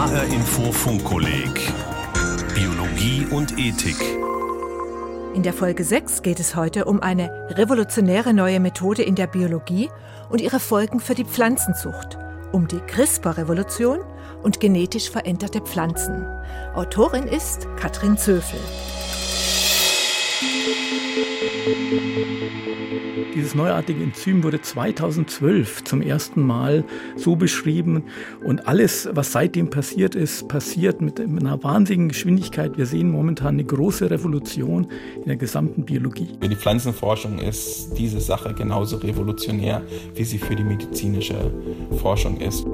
HR Info Funkkolleg Biologie und Ethik. In der Folge 6 geht es heute um eine revolutionäre neue Methode in der Biologie und ihre Folgen für die Pflanzenzucht, um die CRISPR-Revolution und genetisch veränderte Pflanzen. Autorin ist Katrin Zöfel. Dieses neuartige Enzym wurde 2012 zum ersten Mal so beschrieben und alles, was seitdem passiert ist, passiert mit einer wahnsinnigen Geschwindigkeit. Wir sehen momentan eine große Revolution in der gesamten Biologie. Für die Pflanzenforschung ist diese Sache genauso revolutionär, wie sie für die medizinische Forschung ist.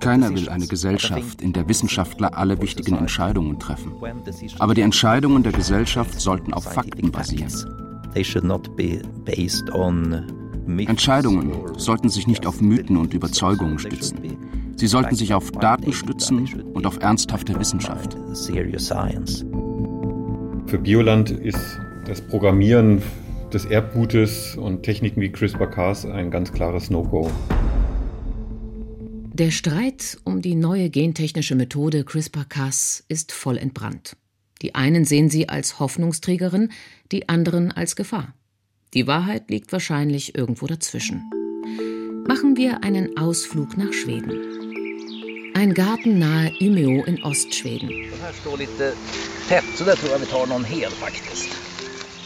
Keiner will eine Gesellschaft, in der Wissenschaftler alle wichtigen Entscheidungen treffen. Aber die Entscheidungen der Gesellschaft sollten auf Fakten basieren. Entscheidungen sollten sich nicht auf Mythen und Überzeugungen stützen. Sie sollten sich auf Daten stützen und auf ernsthafte Wissenschaft. Für Bioland ist das Programmieren des Erbgutes und Techniken wie CRISPR-Cas ein ganz klares No-Go. Der Streit um die neue gentechnische Methode CRISPR-Cas ist voll entbrannt. Die einen sehen sie als Hoffnungsträgerin, die anderen als Gefahr. Die Wahrheit liegt wahrscheinlich irgendwo dazwischen. Machen wir einen Ausflug nach Schweden. Ein Garten nahe Umeå in Ostschweden.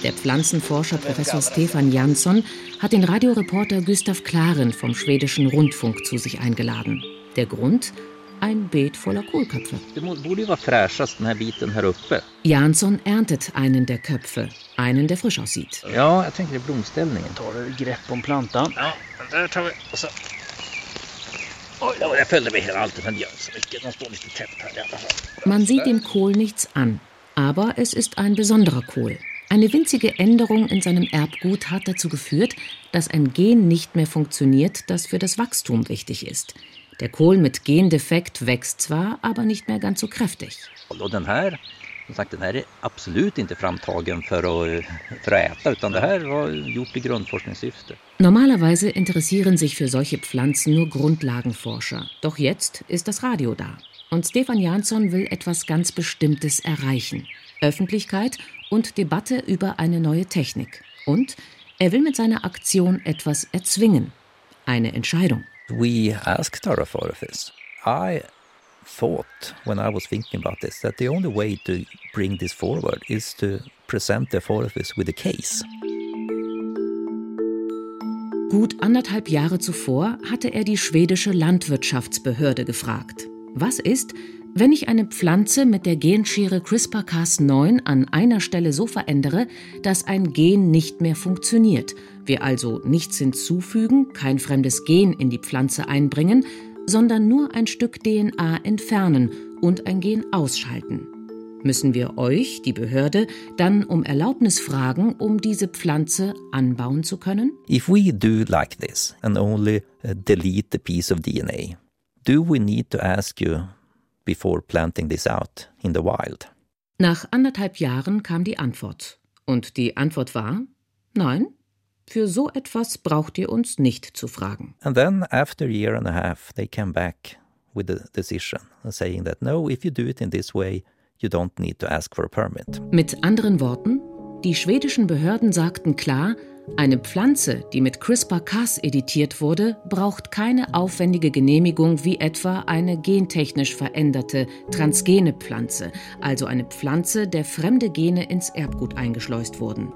Der Pflanzenforscher Professor Stefan Jansson hat den Radioreporter Gustav Klaren vom schwedischen Rundfunk zu sich eingeladen. Der Grund? Ein Beet voller Kohlköpfe. Jansson erntet einen der Köpfe, einen, der frisch aussieht. Ja, jag tänker i blomställningen. Tar du grepp om plantan? Ja, där tar vi. Och så. Oj, jag följde mig hela alltid, men det gör inte så mycket. De står lite tätt här i alla fall. Man sieht dem Kohl nichts an, aber es ist ein besonderer Kohl. Eine winzige Änderung in seinem Erbgut hat dazu geführt, dass ein Gen nicht mehr funktioniert, das für das Wachstum wichtig ist. Der Kohl mit Gendefekt wächst zwar, aber nicht mehr ganz so kräftig. Och den här, som sagt, den här är absolut inte framtagen för att, för att äta, utan det här var gjort i grundforskningssyfte. Normalerweise interessieren sich für solche Pflanzen nur Grundlagenforscher. Doch jetzt ist das Radio da. Und Stefan Jansson will etwas ganz Bestimmtes erreichen. Öffentlichkeit und Debatte über eine neue Technik. Und er will mit seiner Aktion etwas erzwingen. Eine Entscheidung. We asked our authorities. I thought, when I was thinking about this, that the only way to bring this forward is to present the authorities with a case. Gut anderthalb Jahre zuvor hatte er die schwedische Landwirtschaftsbehörde gefragt. Was ist, wenn ich eine Pflanze mit der Genschere CRISPR-Cas9 an einer Stelle so verändere, dass ein Gen nicht mehr funktioniert, wir also nichts hinzufügen, kein fremdes Gen in die Pflanze einbringen, sondern nur ein Stück DNA entfernen und ein Gen ausschalten? Müssen wir euch, die Behörde, dann um Erlaubnis fragen, um diese Pflanze anbauen zu können? If we do like this and only delete the piece of DNA, do we need to ask you before planting this out in the wild? Nach anderthalb Jahren kam die Antwort. Und die Antwort war: Nein, für so etwas braucht ihr uns nicht zu fragen. And then, after a year and a half, they came back with a decision saying that no, if you do it in this way, you don't need to ask for a permit. Mit anderen Worten, die schwedischen Behörden sagten klar, eine Pflanze, die mit CRISPR-Cas editiert wurde, braucht keine aufwendige Genehmigung wie etwa eine gentechnisch veränderte transgene Pflanze, also eine Pflanze, der fremde Gene ins Erbgut eingeschleust wurden.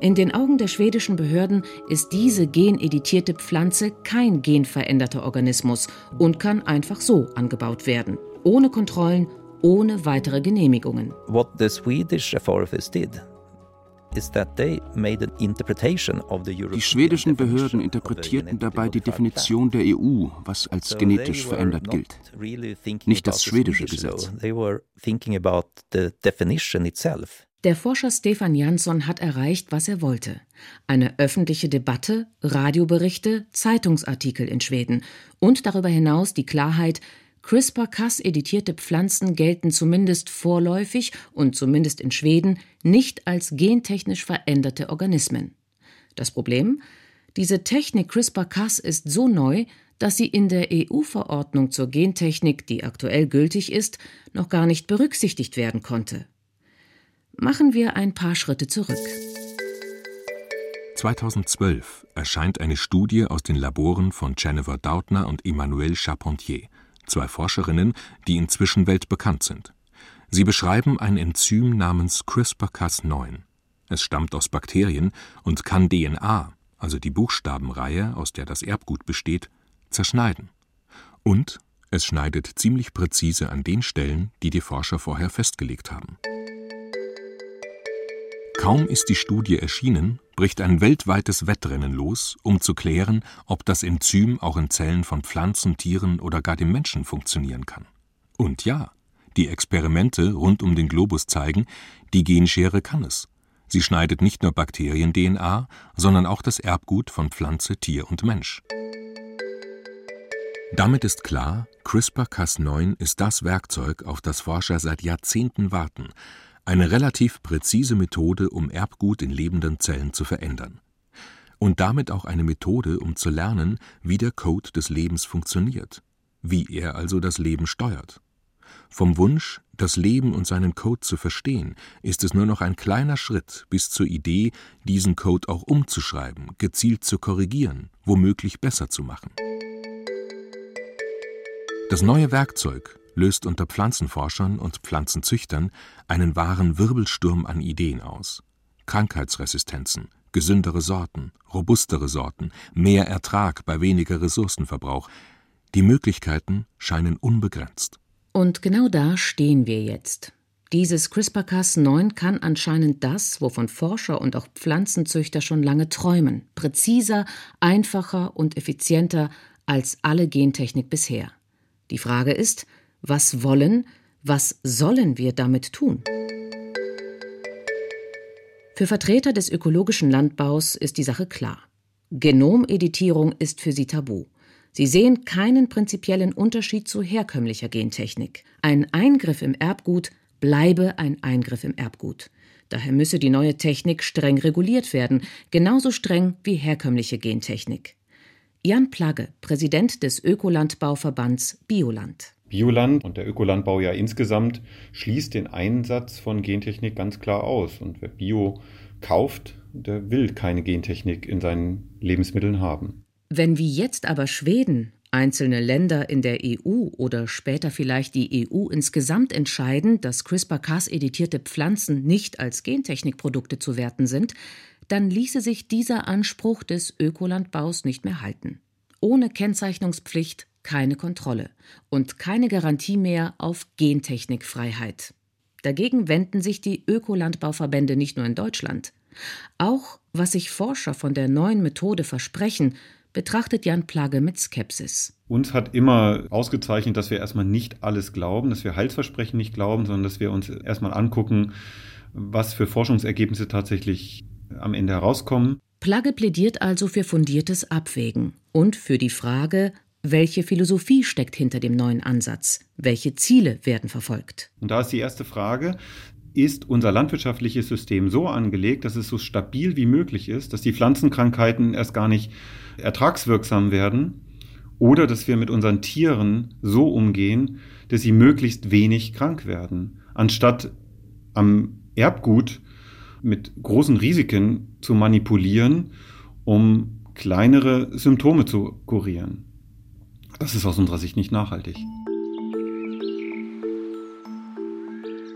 In den Augen der schwedischen Behörden ist diese geneditierte Pflanze kein genveränderter Organismus und kann einfach so angebaut werden, ohne Kontrollen, ohne weitere Genehmigungen. What the Swedish authorities did die schwedischen Behörden interpretierten dabei die Definition der EU, was als genetisch verändert gilt, nicht das schwedische Gesetz. Der Forscher Stefan Jansson hat erreicht, was er wollte. Eine öffentliche Debatte, Radioberichte, Zeitungsartikel in Schweden und darüber hinaus die Klarheit, CRISPR-Cas-editierte Pflanzen gelten zumindest vorläufig und zumindest in Schweden nicht als gentechnisch veränderte Organismen. Das Problem? Diese Technik CRISPR-Cas ist so neu, dass sie in der EU-Verordnung zur Gentechnik, die aktuell gültig ist, noch gar nicht berücksichtigt werden konnte. Machen wir ein paar Schritte zurück. 2012 erscheint eine Studie aus den Laboren von Jennifer Doudna und Emmanuelle Charpentier, zwei Forscherinnen, die inzwischen weltbekannt sind. Sie beschreiben ein Enzym namens CRISPR-Cas9. Es stammt aus Bakterien und kann DNA, also die Buchstabenreihe, aus der das Erbgut besteht, zerschneiden. Und es schneidet ziemlich präzise an den Stellen, die die Forscher vorher festgelegt haben. Kaum ist die Studie erschienen, bricht ein weltweites Wettrennen los, um zu klären, ob das Enzym auch in Zellen von Pflanzen, Tieren oder gar dem Menschen funktionieren kann. Und ja, die Experimente rund um den Globus zeigen, die Genschere kann es. Sie schneidet nicht nur Bakterien-DNA, sondern auch das Erbgut von Pflanze, Tier und Mensch. Damit ist klar, CRISPR-Cas9 ist das Werkzeug, auf das Forscher seit Jahrzehnten warten, eine relativ präzise Methode, um Erbgut in lebenden Zellen zu verändern. Und damit auch eine Methode, um zu lernen, wie der Code des Lebens funktioniert, wie er also das Leben steuert. Vom Wunsch, das Leben und seinen Code zu verstehen, ist es nur noch ein kleiner Schritt bis zur Idee, diesen Code auch umzuschreiben, gezielt zu korrigieren, womöglich besser zu machen. Das neue Werkzeug löst unter Pflanzenforschern und Pflanzenzüchtern einen wahren Wirbelsturm an Ideen aus. Krankheitsresistenzen, gesündere Sorten, robustere Sorten, mehr Ertrag bei weniger Ressourcenverbrauch. Die Möglichkeiten scheinen unbegrenzt. Und genau da stehen wir jetzt. Dieses CRISPR-Cas9 kann anscheinend das, wovon Forscher und auch Pflanzenzüchter schon lange träumen, präziser, einfacher und effizienter als alle Gentechnik bisher. Die Frage ist, was wollen, was sollen wir damit tun? Für Vertreter des ökologischen Landbaus ist die Sache klar. Genomeditierung ist für sie tabu. Sie sehen keinen prinzipiellen Unterschied zu herkömmlicher Gentechnik. Ein Eingriff im Erbgut bleibe ein Eingriff im Erbgut. Daher müsse die neue Technik streng reguliert werden, genauso streng wie herkömmliche Gentechnik. Jan Plagge, Präsident des Ökolandbauverbands Bioland. Bioland und der Ökolandbau ja insgesamt schließt den Einsatz von Gentechnik ganz klar aus. Und wer Bio kauft, der will keine Gentechnik in seinen Lebensmitteln haben. Wenn wie jetzt aber Schweden, einzelne Länder in der EU oder später vielleicht die EU insgesamt entscheiden, dass CRISPR-Cas-editierte Pflanzen nicht als Gentechnikprodukte zu werten sind, dann ließe sich dieser Anspruch des Ökolandbaus nicht mehr halten. Ohne Kennzeichnungspflicht keine Kontrolle und keine Garantie mehr auf Gentechnikfreiheit. Dagegen wenden sich die Ökolandbauverbände nicht nur in Deutschland. Auch was sich Forscher von der neuen Methode versprechen, betrachtet Jan Plage mit Skepsis. Uns hat immer ausgezeichnet, dass wir erstmal nicht alles glauben, dass wir Heilsversprechen nicht glauben, sondern dass wir uns erstmal angucken, was für Forschungsergebnisse tatsächlich am Ende herauskommen. Plagge plädiert also für fundiertes Abwägen und für die Frage, welche Philosophie steckt hinter dem neuen Ansatz? Welche Ziele werden verfolgt? Und da ist die erste Frage, ist unser landwirtschaftliches System so angelegt, dass es so stabil wie möglich ist, dass die Pflanzenkrankheiten erst gar nicht ertragswirksam werden oder dass wir mit unseren Tieren so umgehen, dass sie möglichst wenig krank werden, anstatt am Erbgut mit großen Risiken zu manipulieren, um kleinere Symptome zu kurieren. Das ist aus unserer Sicht nicht nachhaltig.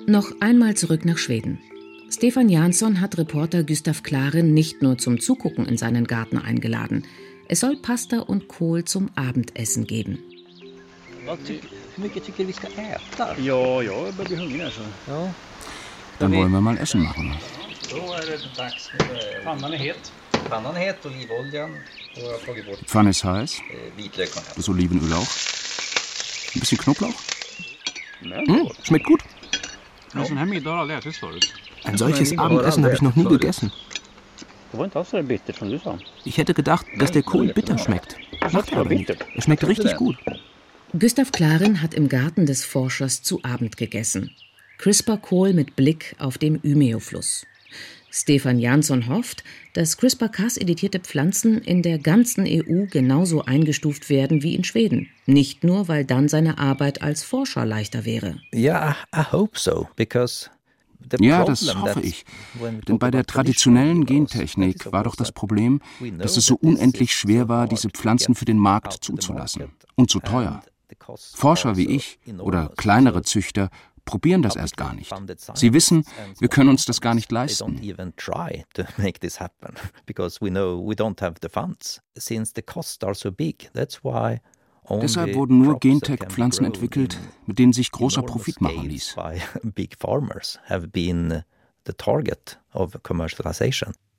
Noch einmal zurück nach Schweden. Stefan Jansson hat Reporter Gustav Klaren nicht nur zum Zugucken in seinen Garten eingeladen. Es soll Pasta und Kohl zum Abendessen geben. Ja, ja, jag börjar hungrig alltså. Ja. Dann wollen wir mal Essen machen. Pannan är het. Pannan är het, olivoljan. Die Pfanne ist heiß. Das Olivenöl auch. Ein bisschen Knoblauch. Hm, schmeckt gut. Ein solches Abendessen habe ich noch nie gegessen. Ich hätte gedacht, dass der Kohl bitter schmeckt. Macht er aber nicht. Er schmeckt richtig gut. Gustav Klaren hat im Garten des Forschers zu Abend gegessen. Crisper Kohl mit Blick auf den Umeå-Fluss. Stefan Jansson hofft, dass CRISPR-Cas-editierte Pflanzen in der ganzen EU genauso eingestuft werden wie in Schweden. Nicht nur, weil dann seine Arbeit als Forscher leichter wäre. Ja, I hope so, because ja, das hoffe ich. Denn bei der traditionellen Gentechnik war doch das Problem, dass es so unendlich schwer war, diese Pflanzen für den Markt zuzulassen. Und zu teuer. Forscher wie ich oder kleinere Züchter probieren das erst gar nicht. Sie wissen, wir können uns das gar nicht leisten. Deshalb wurden nur Gentech-Pflanzen entwickelt, mit denen sich großer Profit machen ließ.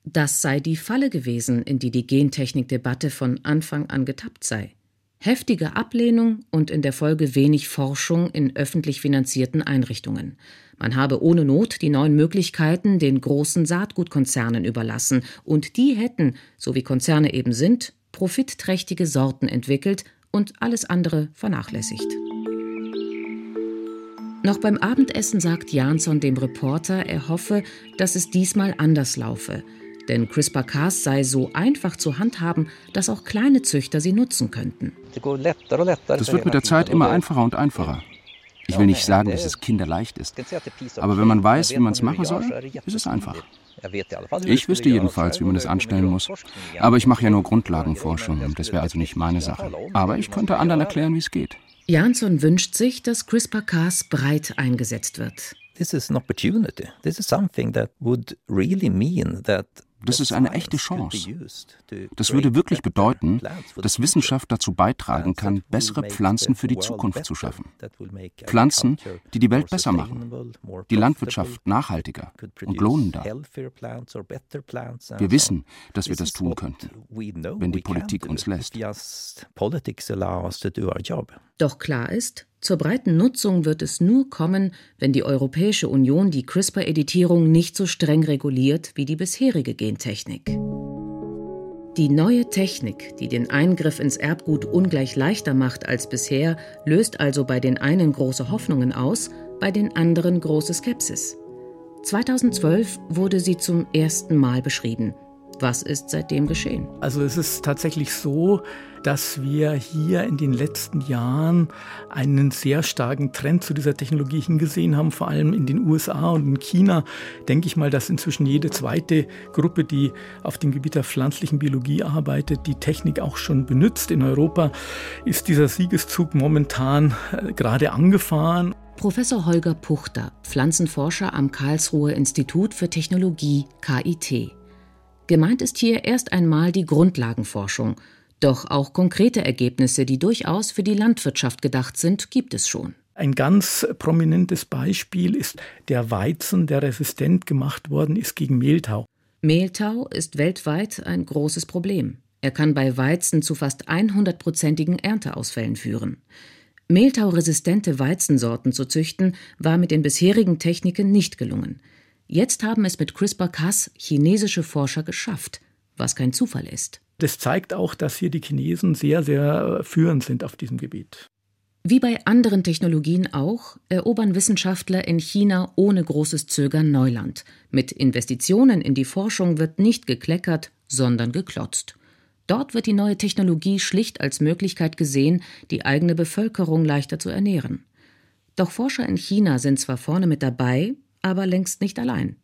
Das sei die Falle gewesen, in die die Gentechnik-Debatte von Anfang an getappt sei. Heftige Ablehnung und in der Folge wenig Forschung in öffentlich finanzierten Einrichtungen. Man habe ohne Not die neuen Möglichkeiten den großen Saatgutkonzernen überlassen, und die hätten, so wie Konzerne eben sind, profitträchtige Sorten entwickelt und alles andere vernachlässigt. Noch beim Abendessen sagt Jansson dem Reporter, er hoffe, dass es diesmal anders laufe. Denn CRISPR-Cas sei so einfach zu handhaben, dass auch kleine Züchter sie nutzen könnten. Das wird mit der Zeit immer einfacher und einfacher. Ich will nicht sagen, dass es kinderleicht ist, aber wenn man weiß, wie man es machen soll, ist es einfach. Ich wüsste jedenfalls, wie man es anstellen muss. Aber ich mache ja nur Grundlagenforschung, das wäre also nicht meine Sache. Aber ich könnte anderen erklären, wie es geht. Jansson wünscht sich, dass CRISPR-Cas breit eingesetzt wird. This is an opportunity. This is something that would really mean that das ist eine echte Chance. Das würde wirklich bedeuten, dass Wissenschaft dazu beitragen kann, bessere Pflanzen für die Zukunft zu schaffen. Pflanzen, die die Welt besser machen, die Landwirtschaft nachhaltiger und lohnender. Wir wissen, dass wir das tun könnten, wenn die Politik uns lässt. Doch klar ist, zur breiten Nutzung wird es nur kommen, wenn die Europäische Union die CRISPR-Editierung nicht so streng reguliert wie die bisherige Gentechnik. Die neue Technik, die den Eingriff ins Erbgut ungleich leichter macht als bisher, löst also bei den einen große Hoffnungen aus, bei den anderen große Skepsis. 2012 wurde sie zum ersten Mal beschrieben. Was ist seitdem geschehen? Also es ist tatsächlich so, dass wir hier in den letzten Jahren einen sehr starken Trend zu dieser Technologie hingesehen haben, vor allem in den USA und in China. Denke ich mal, dass inzwischen jede zweite Gruppe, die auf dem Gebiet der pflanzlichen Biologie arbeitet, die Technik auch schon benutzt. In Europa ist dieser Siegeszug momentan äh, gerade angefahren. Professor Holger Puchter, Pflanzenforscher am Karlsruher Institut für Technologie KIT. Gemeint ist hier erst einmal die Grundlagenforschung, doch auch konkrete Ergebnisse, die durchaus für die Landwirtschaft gedacht sind, gibt es schon. Ein ganz prominentes Beispiel ist der Weizen, der resistent gemacht worden ist gegen Mehltau. Mehltau ist weltweit ein großes Problem. Er kann bei Weizen zu fast 100-prozentigen Ernteausfällen führen. Mehltauresistente Weizensorten zu züchten, war mit den bisherigen Techniken nicht gelungen. Jetzt haben es mit CRISPR-Cas chinesische Forscher geschafft, was kein Zufall ist. Das zeigt auch, dass hier die Chinesen sehr, sehr führend sind auf diesem Gebiet. Wie bei anderen Technologien auch, erobern Wissenschaftler in China ohne großes Zögern Neuland. Mit Investitionen in die Forschung wird nicht gekleckert, sondern geklotzt. Dort wird die neue Technologie schlicht als Möglichkeit gesehen, die eigene Bevölkerung leichter zu ernähren. Doch Forscher in China sind zwar vorne mit dabei, aber längst nicht allein.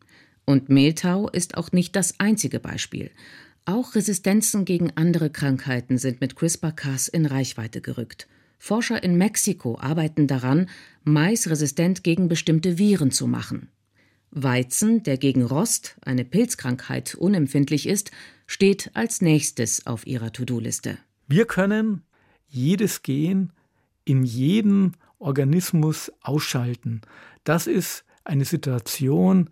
Und Mehltau ist auch nicht das einzige Beispiel. Auch Resistenzen gegen andere Krankheiten sind mit CRISPR-Cas in Reichweite gerückt. Forscher in Mexiko arbeiten daran, Mais resistent gegen bestimmte Viren zu machen. Weizen, der gegen Rost, eine Pilzkrankheit, unempfindlich ist, steht als nächstes auf ihrer To-Do-Liste. Wir können jedes Gen in jedem Organismus ausschalten. Das ist eine Situation,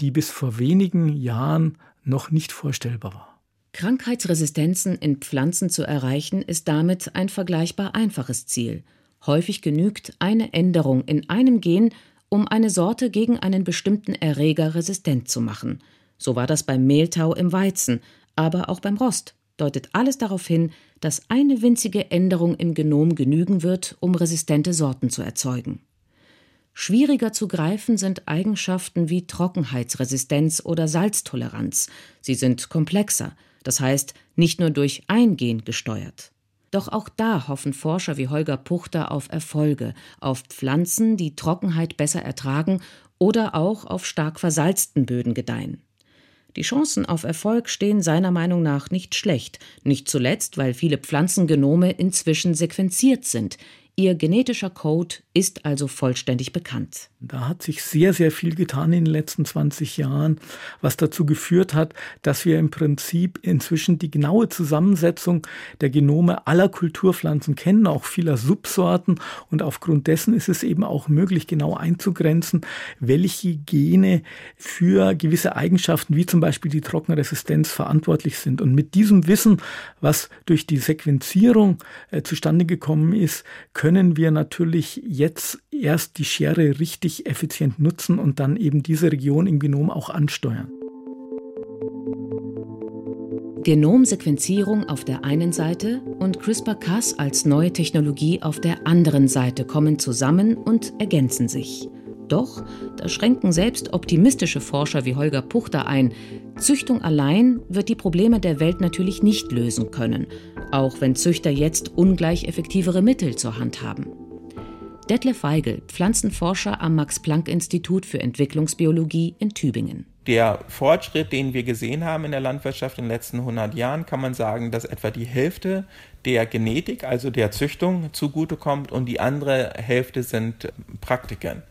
die bis vor wenigen Jahren noch nicht vorstellbar war. Krankheitsresistenzen in Pflanzen zu erreichen, ist damit ein vergleichbar einfaches Ziel. Häufig genügt eine Änderung in einem Gen, um eine Sorte gegen einen bestimmten Erreger resistent zu machen. So war das beim Mehltau im Weizen, aber auch beim Rost deutet alles darauf hin, dass eine winzige Änderung im Genom genügen wird, um resistente Sorten zu erzeugen. Schwieriger zu greifen sind Eigenschaften wie Trockenheitsresistenz oder Salztoleranz. Sie sind komplexer, das heißt nicht nur durch ein Gen gesteuert. Doch auch da hoffen Forscher wie Holger Puchter auf Erfolge, auf Pflanzen, die Trockenheit besser ertragen oder auch auf stark versalzten Böden gedeihen. Die Chancen auf Erfolg stehen seiner Meinung nach nicht schlecht, nicht zuletzt, weil viele Pflanzengenome inzwischen sequenziert sind, Ihr genetischer Code ist also vollständig bekannt. Da hat sich sehr, sehr viel getan in den letzten 20 Jahren, was dazu geführt hat, dass wir im Prinzip inzwischen die genaue Zusammensetzung der Genome aller Kulturpflanzen kennen, auch vieler Subsorten. Und aufgrund dessen ist es eben auch möglich, genau einzugrenzen, welche Gene für gewisse Eigenschaften, wie zum Beispiel die Trockenresistenz, verantwortlich sind. Und mit diesem Wissen, was durch die Sequenzierung äh, zustande gekommen ist, können können wir natürlich jetzt erst die Schere richtig effizient nutzen und dann eben diese Region im Genom auch ansteuern. Genomsequenzierung auf der einen Seite und CRISPR-Cas als neue Technologie auf der anderen Seite kommen zusammen und ergänzen sich. Doch, da schränken selbst optimistische Forscher wie Holger Puchter ein, Züchtung allein wird die Probleme der Welt natürlich nicht lösen können, auch wenn Züchter jetzt ungleich effektivere Mittel zur Hand haben. Detlef Weigel, Pflanzenforscher am Max-Planck-Institut für Entwicklungsbiologie in Tübingen. Der Fortschritt, den wir gesehen haben in der Landwirtschaft in den letzten 100 Jahren, kann man sagen, dass etwa die Hälfte der Genetik, also der Züchtung, zugutekommt und die andere Hälfte sind Praktiken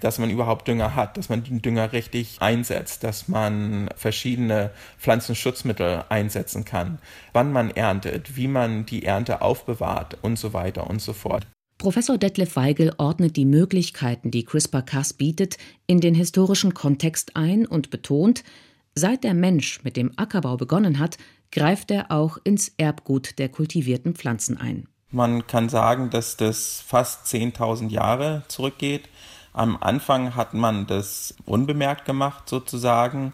dass man überhaupt Dünger hat, dass man den Dünger richtig einsetzt, dass man verschiedene Pflanzenschutzmittel einsetzen kann, wann man erntet, wie man die Ernte aufbewahrt und so weiter und so fort. Professor Detlef Weigel ordnet die Möglichkeiten, die CRISPR-Cas bietet, in den historischen Kontext ein und betont, seit der Mensch mit dem Ackerbau begonnen hat, greift er auch ins Erbgut der kultivierten Pflanzen ein. Man kann sagen, dass das fast 10.000 Jahre zurückgeht. Am Anfang hat man das unbemerkt gemacht sozusagen.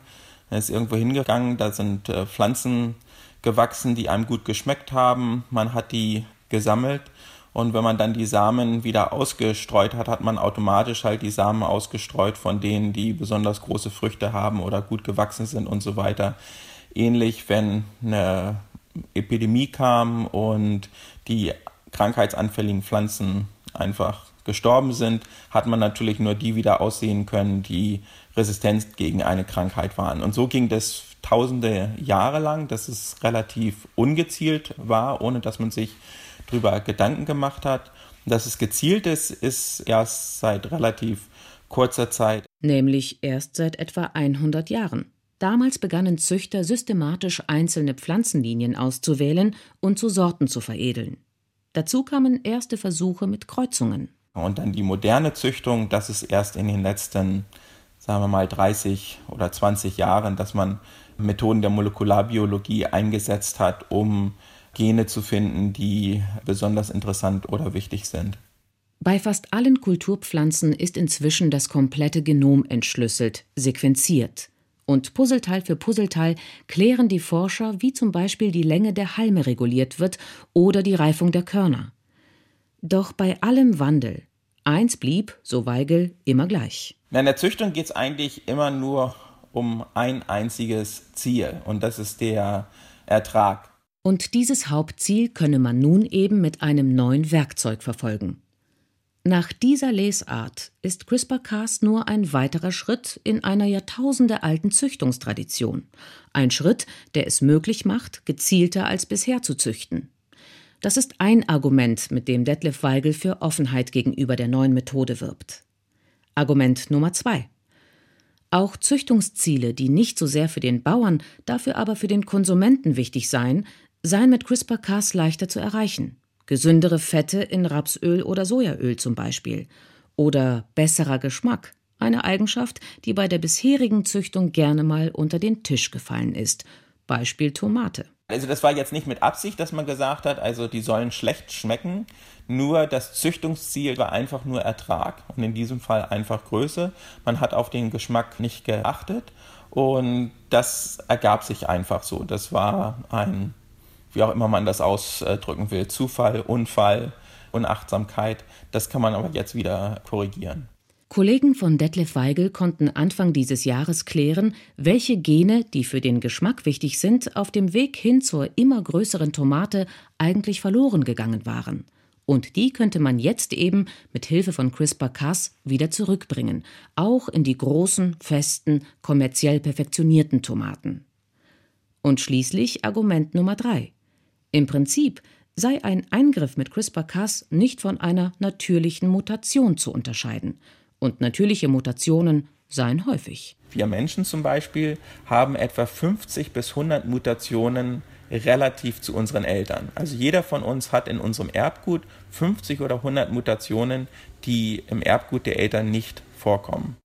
Er ist irgendwo hingegangen, da sind äh, Pflanzen gewachsen, die einem gut geschmeckt haben. Man hat die gesammelt und wenn man dann die Samen wieder ausgestreut hat, hat man automatisch halt die Samen ausgestreut von denen, die besonders große Früchte haben oder gut gewachsen sind und so weiter. Ähnlich, wenn eine Epidemie kam und die krankheitsanfälligen Pflanzen einfach gestorben sind, hat man natürlich nur die wieder aussehen können, die resistent gegen eine Krankheit waren. Und so ging das tausende Jahre lang, dass es relativ ungezielt war, ohne dass man sich darüber Gedanken gemacht hat. Dass es gezielt ist, ist erst seit relativ kurzer Zeit. Nämlich erst seit etwa 100 Jahren. Damals begannen Züchter systematisch einzelne Pflanzenlinien auszuwählen und zu Sorten zu veredeln. Dazu kamen erste Versuche mit Kreuzungen. Und dann die moderne Züchtung, das ist erst in den letzten, sagen wir mal, 30 oder 20 Jahren, dass man Methoden der Molekularbiologie eingesetzt hat, um Gene zu finden, die besonders interessant oder wichtig sind. Bei fast allen Kulturpflanzen ist inzwischen das komplette Genom entschlüsselt, sequenziert. Und Puzzleteil für Puzzleteil klären die Forscher, wie zum Beispiel die Länge der Halme reguliert wird oder die Reifung der Körner. Doch bei allem Wandel, eins blieb, so Weigel, immer gleich. In der Züchtung geht es eigentlich immer nur um ein einziges Ziel und das ist der Ertrag. Und dieses Hauptziel könne man nun eben mit einem neuen Werkzeug verfolgen. Nach dieser Lesart ist CRISPR-Cas nur ein weiterer Schritt in einer jahrtausendealten Züchtungstradition. Ein Schritt, der es möglich macht, gezielter als bisher zu züchten. Das ist ein Argument, mit dem Detlef Weigel für Offenheit gegenüber der neuen Methode wirbt. Argument Nummer zwei. Auch Züchtungsziele, die nicht so sehr für den Bauern, dafür aber für den Konsumenten wichtig seien, seien mit CRISPR-Cas leichter zu erreichen. Gesündere Fette in Rapsöl oder Sojaöl zum Beispiel. Oder besserer Geschmack, eine Eigenschaft, die bei der bisherigen Züchtung gerne mal unter den Tisch gefallen ist. Beispiel Tomate. Also das war jetzt nicht mit Absicht, dass man gesagt hat, also die sollen schlecht schmecken, nur das Züchtungsziel war einfach nur Ertrag und in diesem Fall einfach Größe. Man hat auf den Geschmack nicht geachtet und das ergab sich einfach so. Das war ein, wie auch immer man das ausdrücken will, Zufall, Unfall, Unachtsamkeit. Das kann man aber jetzt wieder korrigieren. Kollegen von Detlef Weigel konnten Anfang dieses Jahres klären, welche Gene, die für den Geschmack wichtig sind, auf dem Weg hin zur immer größeren Tomate eigentlich verloren gegangen waren. Und die könnte man jetzt eben mit Hilfe von CRISPR-Cas wieder zurückbringen, auch in die großen, festen, kommerziell perfektionierten Tomaten. Und schließlich Argument Nummer drei. Im Prinzip sei ein Eingriff mit CRISPR-Cas nicht von einer natürlichen Mutation zu unterscheiden – und natürliche Mutationen seien häufig. Wir Menschen zum Beispiel haben etwa 50 bis 100 Mutationen relativ zu unseren Eltern. Also jeder von uns hat in unserem Erbgut 50 oder 100 Mutationen, die im Erbgut der Eltern nicht vorkommen.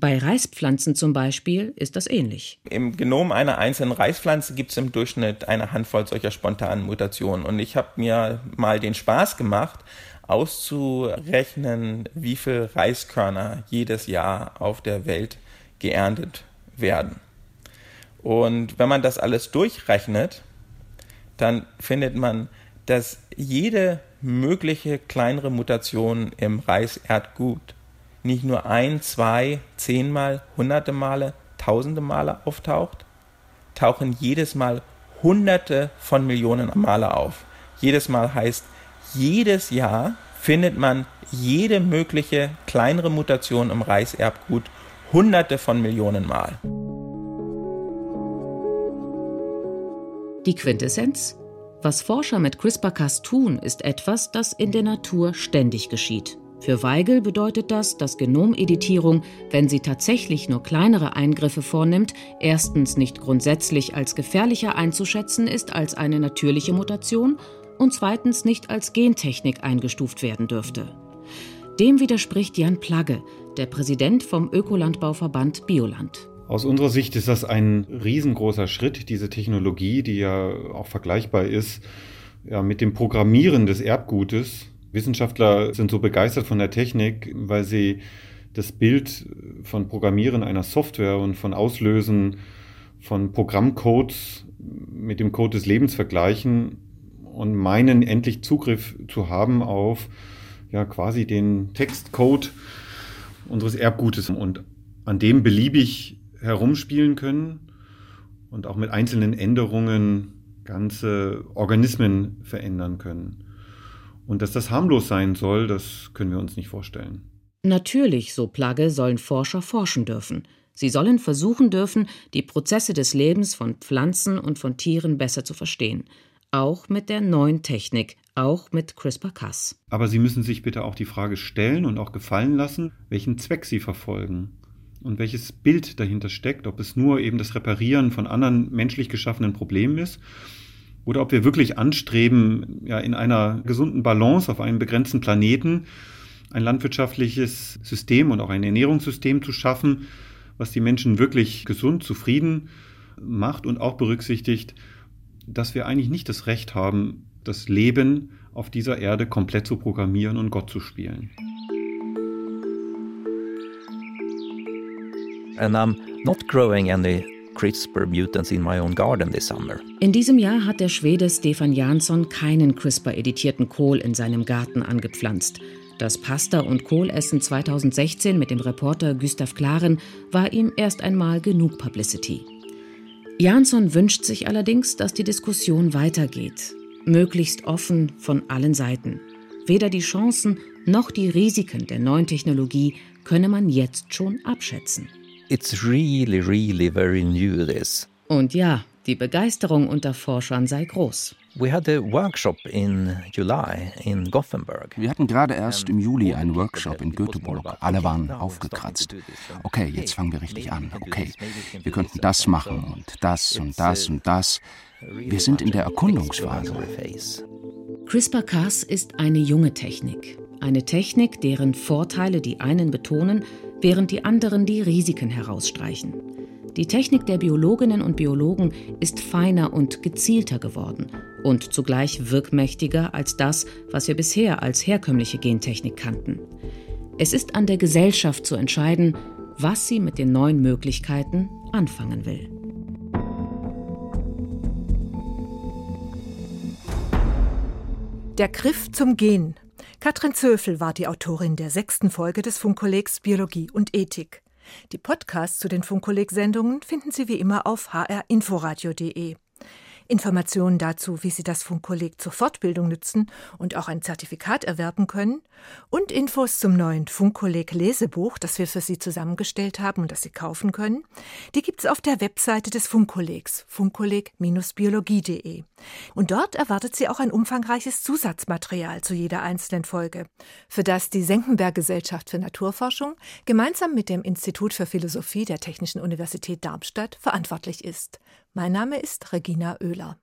Bei Reispflanzen zum Beispiel ist das ähnlich. Im Genom einer einzelnen Reispflanze gibt es im Durchschnitt eine Handvoll solcher spontanen Mutationen. Und ich habe mir mal den Spaß gemacht, auszurechnen, wie viel Reiskörner jedes Jahr auf der Welt geerntet werden. Und wenn man das alles durchrechnet, dann findet man, dass jede mögliche kleinere Mutation im Reiserdgut nicht nur ein, zwei, zehnmal, hunderte Male, tausende Male auftaucht, tauchen jedes Mal hunderte von Millionen Male auf. Jedes Mal heißt jedes Jahr findet man jede mögliche kleinere Mutation im Reiserbgut hunderte von Millionen Mal. Die Quintessenz? Was Forscher mit CRISPR-Cas tun, ist etwas, das in der Natur ständig geschieht. Für Weigel bedeutet das, dass Genomeditierung, wenn sie tatsächlich nur kleinere Eingriffe vornimmt, erstens nicht grundsätzlich als gefährlicher einzuschätzen ist als eine natürliche Mutation und zweitens nicht als Gentechnik eingestuft werden dürfte. Dem widerspricht Jan Plagge, der Präsident vom Ökolandbauverband Bioland. Aus unserer Sicht ist das ein riesengroßer Schritt, diese Technologie, die ja auch vergleichbar ist ja, mit dem Programmieren des Erbgutes. Wissenschaftler sind so begeistert von der Technik, weil sie das Bild von Programmieren einer Software und von Auslösen von Programmcodes mit dem Code des Lebens vergleichen und meinen endlich Zugriff zu haben auf ja quasi den Textcode unseres Erbgutes und an dem beliebig herumspielen können und auch mit einzelnen Änderungen ganze Organismen verändern können. Und dass das harmlos sein soll, das können wir uns nicht vorstellen. Natürlich, so Plagge, sollen Forscher forschen dürfen. Sie sollen versuchen dürfen, die Prozesse des Lebens von Pflanzen und von Tieren besser zu verstehen auch mit der neuen Technik, auch mit CRISPR-Cas. Aber Sie müssen sich bitte auch die Frage stellen und auch gefallen lassen, welchen Zweck Sie verfolgen und welches Bild dahinter steckt, ob es nur eben das Reparieren von anderen menschlich geschaffenen Problemen ist oder ob wir wirklich anstreben, ja in einer gesunden Balance auf einem begrenzten Planeten ein landwirtschaftliches System und auch ein Ernährungssystem zu schaffen, was die Menschen wirklich gesund, zufrieden macht und auch berücksichtigt, dass wir eigentlich nicht das Recht haben, das Leben auf dieser Erde komplett zu programmieren und Gott zu spielen. And I'm not growing any CRISPR mutants in my own garden this summer. In diesem Jahr hat der Schwede Stefan Jansson keinen CRISPR-editierten Kohl in seinem Garten angepflanzt. Das Pasta- und Kohlessen 2016 mit dem Reporter Gustav Klaren war ihm erst einmal genug Publicity. Jansson wünscht sich allerdings, dass die Diskussion weitergeht, möglichst offen von allen Seiten. Weder die Chancen noch die Risiken der neuen Technologie könne man jetzt schon abschätzen. It's really, really very new this. Und ja, die Begeisterung unter Forschern sei groß. We had a workshop in July in Gothenburg. Wir hatten gerade erst im Juli einen Workshop in Göteborg. Alle waren aufgekratzt. Okay, jetzt fangen wir richtig an. Okay, wir könnten das machen und das und das und das. Wir sind in der Erkundungsphase. CRISPR-Cas ist eine junge Technik. Eine Technik, deren Vorteile die einen betonen, während die anderen die Risiken herausstreichen. Die Technik der Biologinnen und Biologen ist feiner und gezielter geworden und zugleich wirkmächtiger als das, was wir bisher als herkömmliche Gentechnik kannten. Es ist an der Gesellschaft zu entscheiden, was sie mit den neuen Möglichkeiten anfangen will. Der Griff zum Gen. Katrin Zöfel war die Autorin der sechsten Folge des Funkkollegs Biologie und Ethik. Die Podcasts zu den Funkkolleg-Sendungen finden Sie wie immer auf hrinforadio.de. Informationen dazu, wie Sie das Funkkolleg zur Fortbildung nützen und auch ein Zertifikat erwerben können und Infos zum neuen Funkkolleg Lesebuch, das wir für Sie zusammengestellt haben und das Sie kaufen können, die gibt es auf der Webseite des Funkkollegs, funkkolleg-biologie.de. Und dort erwartet Sie auch ein umfangreiches Zusatzmaterial zu jeder einzelnen Folge, für das die Senckenberg Gesellschaft für Naturforschung gemeinsam mit dem Institut für Philosophie der Technischen Universität Darmstadt verantwortlich ist. Mein Name ist Regina Oehler.